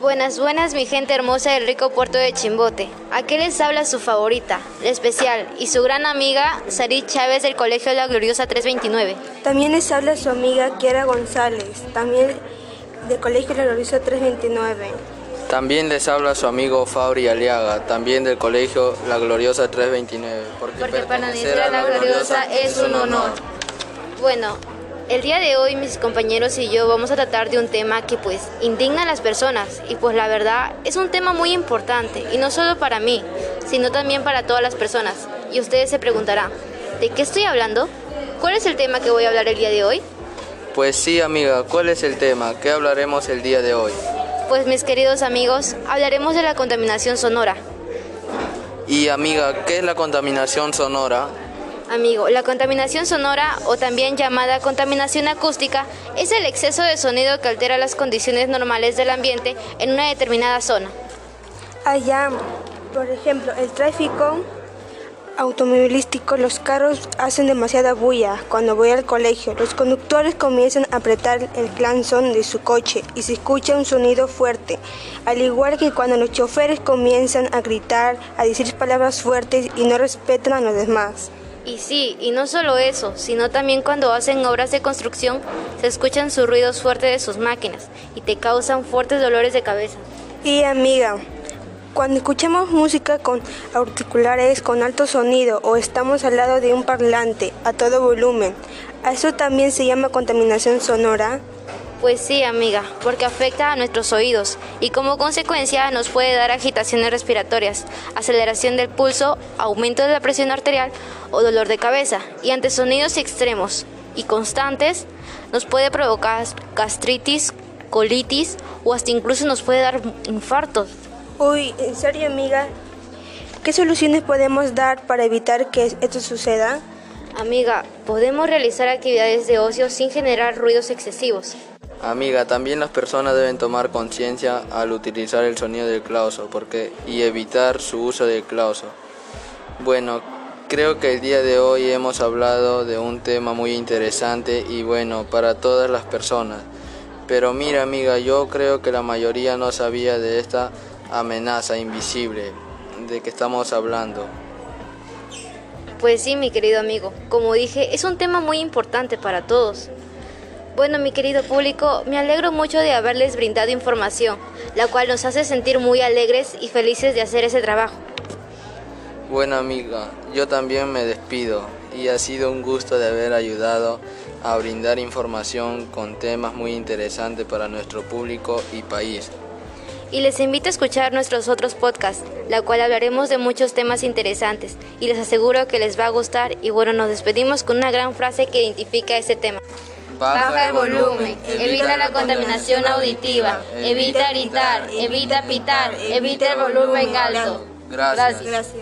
Buenas, buenas, mi gente hermosa del rico puerto de Chimbote. Aquí les habla su favorita, la especial, y su gran amiga, Sarit Chávez del Colegio La Gloriosa 329. También les habla su amiga Kiara González, también del Colegio La Gloriosa 329. También les habla su amigo Fabri Aliaga, también del Colegio La Gloriosa 329. Porque, porque pertenecer a La Gloriosa es un honor. Bueno, el día de hoy mis compañeros y yo vamos a tratar de un tema que pues indigna a las personas y pues la verdad es un tema muy importante y no solo para mí, sino también para todas las personas. Y ustedes se preguntarán, ¿de qué estoy hablando? ¿Cuál es el tema que voy a hablar el día de hoy? Pues sí amiga, ¿cuál es el tema? ¿Qué hablaremos el día de hoy? Pues mis queridos amigos, hablaremos de la contaminación sonora. Y amiga, ¿qué es la contaminación sonora? Amigo, la contaminación sonora o también llamada contaminación acústica es el exceso de sonido que altera las condiciones normales del ambiente en una determinada zona. Allá, por ejemplo, el tráfico automovilístico, los carros hacen demasiada bulla. Cuando voy al colegio, los conductores comienzan a apretar el claxon de su coche y se escucha un sonido fuerte. Al igual que cuando los choferes comienzan a gritar, a decir palabras fuertes y no respetan a los demás. Y sí, y no solo eso, sino también cuando hacen obras de construcción se escuchan sus ruidos fuertes de sus máquinas y te causan fuertes dolores de cabeza. Y amiga, cuando escuchamos música con auriculares con alto sonido o estamos al lado de un parlante a todo volumen, ¿a eso también se llama contaminación sonora? Pues sí, amiga, porque afecta a nuestros oídos y como consecuencia nos puede dar agitaciones respiratorias, aceleración del pulso, aumento de la presión arterial o dolor de cabeza. Y ante sonidos extremos y constantes nos puede provocar gastritis, colitis o hasta incluso nos puede dar infartos. Uy, ¿en serio, amiga? ¿Qué soluciones podemos dar para evitar que esto suceda? Amiga, podemos realizar actividades de ocio sin generar ruidos excesivos. Amiga, también las personas deben tomar conciencia al utilizar el sonido del clauso porque, y evitar su uso del clauso. Bueno, creo que el día de hoy hemos hablado de un tema muy interesante y bueno para todas las personas. Pero mira amiga, yo creo que la mayoría no sabía de esta amenaza invisible de que estamos hablando. Pues sí, mi querido amigo, como dije, es un tema muy importante para todos. Bueno, mi querido público, me alegro mucho de haberles brindado información, la cual nos hace sentir muy alegres y felices de hacer ese trabajo. Bueno, amiga, yo también me despido y ha sido un gusto de haber ayudado a brindar información con temas muy interesantes para nuestro público y país. Y les invito a escuchar nuestros otros podcasts, la cual hablaremos de muchos temas interesantes y les aseguro que les va a gustar y bueno, nos despedimos con una gran frase que identifica ese tema. Baja el volumen, evita la contaminación auditiva, evita gritar, evita pitar, evita el volumen alto. Gracias. Gracias.